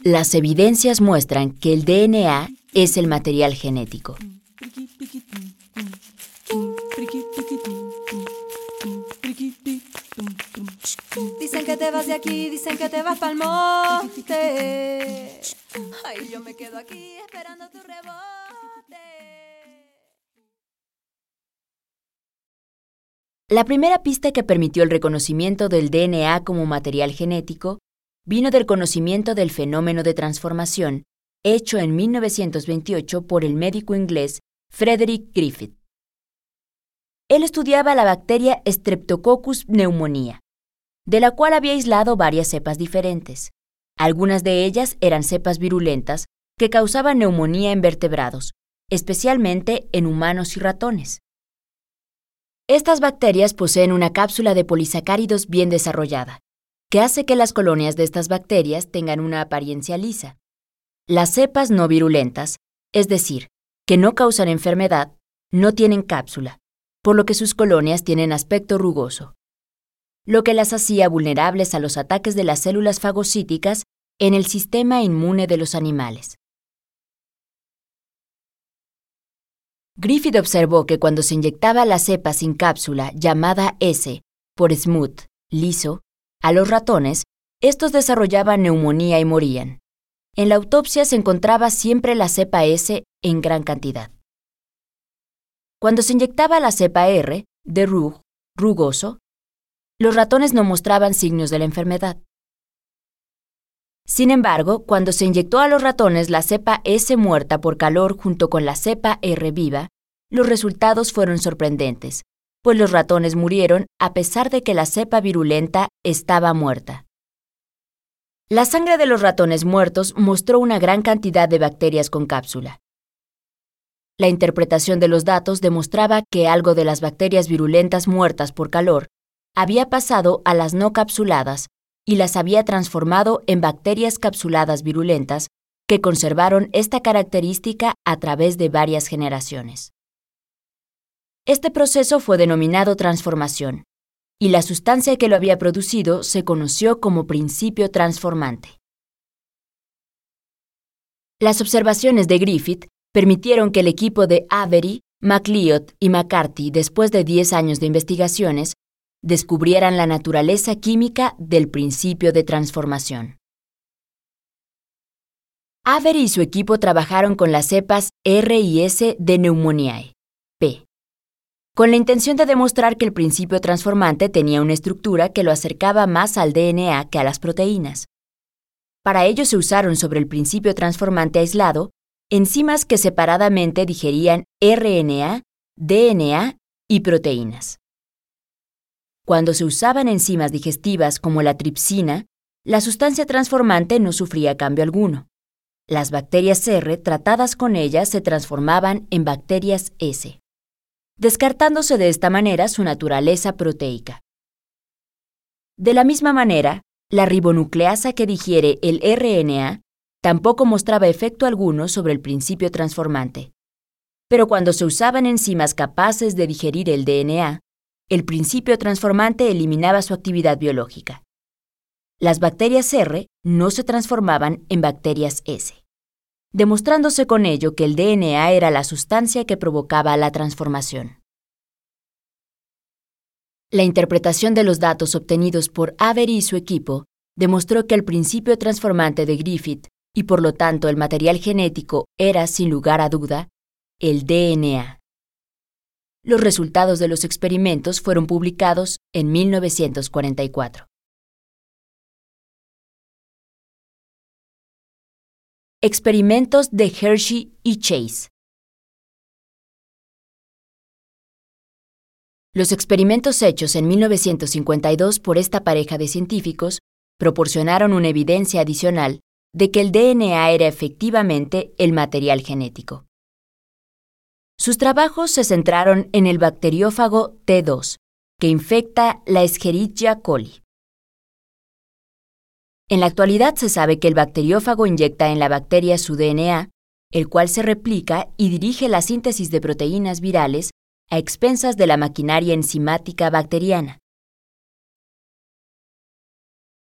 Las evidencias muestran que el DNA es el material genético. Dicen que te vas de aquí, dicen que te vas pa'l monte. Ay, yo me quedo aquí esperando tu La primera pista que permitió el reconocimiento del DNA como material genético vino del conocimiento del fenómeno de transformación hecho en 1928 por el médico inglés Frederick Griffith. Él estudiaba la bacteria Streptococcus pneumonia, de la cual había aislado varias cepas diferentes. Algunas de ellas eran cepas virulentas que causaban neumonía en vertebrados, especialmente en humanos y ratones. Estas bacterias poseen una cápsula de polisacáridos bien desarrollada, que hace que las colonias de estas bacterias tengan una apariencia lisa. Las cepas no virulentas, es decir, que no causan enfermedad, no tienen cápsula, por lo que sus colonias tienen aspecto rugoso, lo que las hacía vulnerables a los ataques de las células fagocíticas en el sistema inmune de los animales. Griffith observó que cuando se inyectaba la cepa sin cápsula llamada S por smooth, liso, a los ratones, estos desarrollaban neumonía y morían. En la autopsia se encontraba siempre la cepa S en gran cantidad. Cuando se inyectaba la cepa R, de rug, rugoso, los ratones no mostraban signos de la enfermedad. Sin embargo, cuando se inyectó a los ratones la cepa S muerta por calor junto con la cepa R viva, los resultados fueron sorprendentes, pues los ratones murieron a pesar de que la cepa virulenta estaba muerta. La sangre de los ratones muertos mostró una gran cantidad de bacterias con cápsula. La interpretación de los datos demostraba que algo de las bacterias virulentas muertas por calor había pasado a las no capsuladas y las había transformado en bacterias capsuladas virulentas que conservaron esta característica a través de varias generaciones. Este proceso fue denominado transformación y la sustancia que lo había producido se conoció como principio transformante. Las observaciones de Griffith permitieron que el equipo de Avery, MacLeod y McCarthy, después de 10 años de investigaciones, descubrieran la naturaleza química del principio de transformación. Avery y su equipo trabajaron con las cepas R y S de Pneumoniae, P, con la intención de demostrar que el principio transformante tenía una estructura que lo acercaba más al DNA que a las proteínas. Para ello se usaron sobre el principio transformante aislado enzimas que separadamente digerían RNA, DNA y proteínas. Cuando se usaban enzimas digestivas como la tripsina, la sustancia transformante no sufría cambio alguno. Las bacterias R tratadas con ellas se transformaban en bacterias S descartándose de esta manera su naturaleza proteica. De la misma manera, la ribonucleasa que digiere el RNA tampoco mostraba efecto alguno sobre el principio transformante. Pero cuando se usaban enzimas capaces de digerir el DNA, el principio transformante eliminaba su actividad biológica. Las bacterias R no se transformaban en bacterias S demostrándose con ello que el DNA era la sustancia que provocaba la transformación. La interpretación de los datos obtenidos por Avery y su equipo demostró que el principio transformante de Griffith y por lo tanto el material genético era, sin lugar a duda, el DNA. Los resultados de los experimentos fueron publicados en 1944. Experimentos de Hershey y Chase. Los experimentos hechos en 1952 por esta pareja de científicos proporcionaron una evidencia adicional de que el DNA era efectivamente el material genético. Sus trabajos se centraron en el bacteriófago T2, que infecta la Escherichia coli. En la actualidad se sabe que el bacteriófago inyecta en la bacteria su DNA, el cual se replica y dirige la síntesis de proteínas virales a expensas de la maquinaria enzimática bacteriana.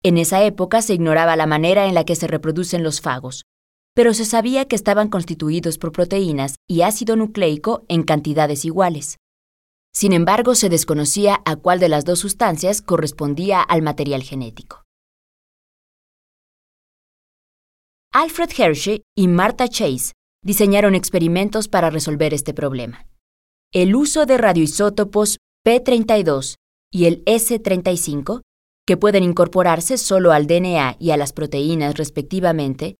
En esa época se ignoraba la manera en la que se reproducen los fagos, pero se sabía que estaban constituidos por proteínas y ácido nucleico en cantidades iguales. Sin embargo, se desconocía a cuál de las dos sustancias correspondía al material genético. Alfred Hershey y Martha Chase diseñaron experimentos para resolver este problema. El uso de radioisótopos P32 y el S35, que pueden incorporarse solo al DNA y a las proteínas respectivamente,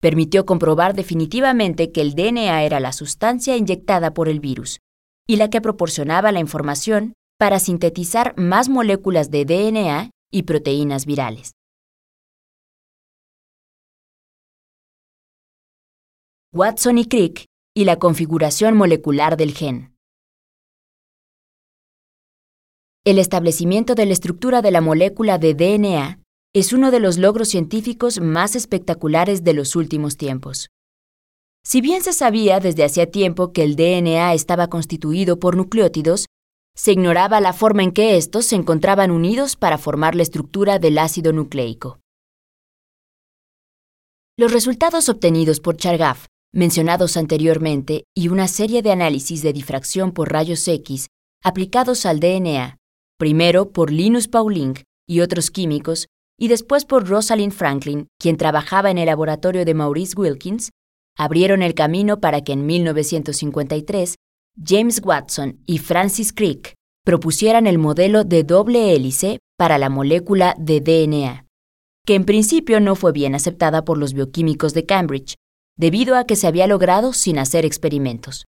permitió comprobar definitivamente que el DNA era la sustancia inyectada por el virus y la que proporcionaba la información para sintetizar más moléculas de DNA y proteínas virales. Watson y Crick y la configuración molecular del gen. El establecimiento de la estructura de la molécula de DNA es uno de los logros científicos más espectaculares de los últimos tiempos. Si bien se sabía desde hacía tiempo que el DNA estaba constituido por nucleótidos, se ignoraba la forma en que estos se encontraban unidos para formar la estructura del ácido nucleico. Los resultados obtenidos por Chargaff mencionados anteriormente y una serie de análisis de difracción por rayos X aplicados al DNA, primero por Linus Pauling y otros químicos, y después por Rosalind Franklin, quien trabajaba en el laboratorio de Maurice Wilkins, abrieron el camino para que en 1953 James Watson y Francis Crick propusieran el modelo de doble hélice para la molécula de DNA, que en principio no fue bien aceptada por los bioquímicos de Cambridge, debido a que se había logrado sin hacer experimentos.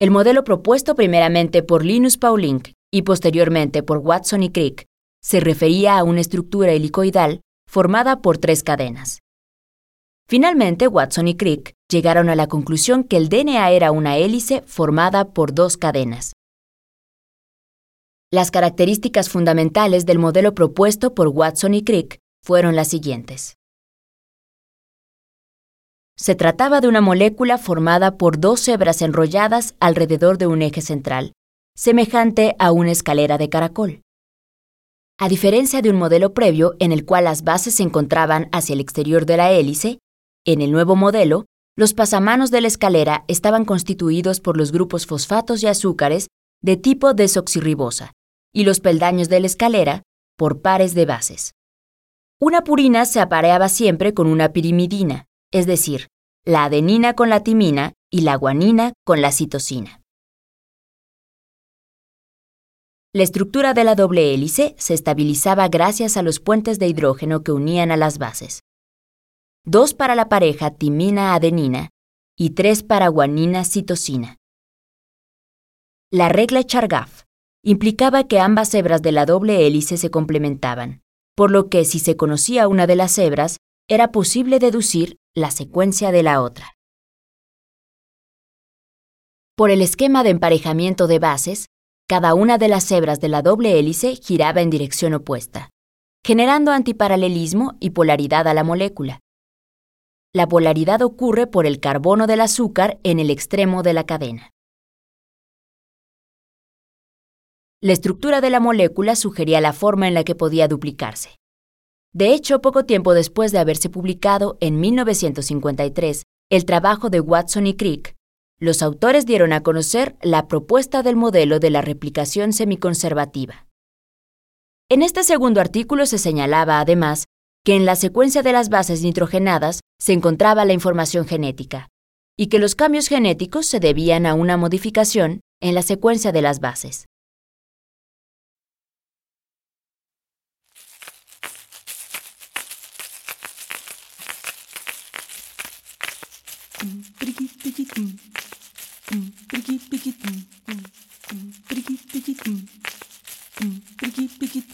El modelo propuesto primeramente por Linus Pauling y posteriormente por Watson y Crick se refería a una estructura helicoidal formada por tres cadenas. Finalmente, Watson y Crick llegaron a la conclusión que el DNA era una hélice formada por dos cadenas. Las características fundamentales del modelo propuesto por Watson y Crick fueron las siguientes. Se trataba de una molécula formada por dos hebras enrolladas alrededor de un eje central, semejante a una escalera de caracol. A diferencia de un modelo previo en el cual las bases se encontraban hacia el exterior de la hélice, en el nuevo modelo, los pasamanos de la escalera estaban constituidos por los grupos fosfatos y azúcares de tipo desoxirribosa y los peldaños de la escalera por pares de bases. Una purina se apareaba siempre con una pirimidina, es decir, la adenina con la timina y la guanina con la citosina. La estructura de la doble hélice se estabilizaba gracias a los puentes de hidrógeno que unían a las bases. Dos para la pareja timina-adenina y tres para guanina-citosina. La regla Chargaff implicaba que ambas hebras de la doble hélice se complementaban, por lo que si se conocía una de las hebras, era posible deducir la secuencia de la otra. Por el esquema de emparejamiento de bases, cada una de las hebras de la doble hélice giraba en dirección opuesta, generando antiparalelismo y polaridad a la molécula. La polaridad ocurre por el carbono del azúcar en el extremo de la cadena. La estructura de la molécula sugería la forma en la que podía duplicarse. De hecho, poco tiempo después de haberse publicado en 1953 el trabajo de Watson y Crick, los autores dieron a conocer la propuesta del modelo de la replicación semiconservativa. En este segundo artículo se señalaba, además, que en la secuencia de las bases nitrogenadas se encontraba la información genética, y que los cambios genéticos se debían a una modificación en la secuencia de las bases. pergi pergi pergi pergi pergi tum pergi pergi pergi pergi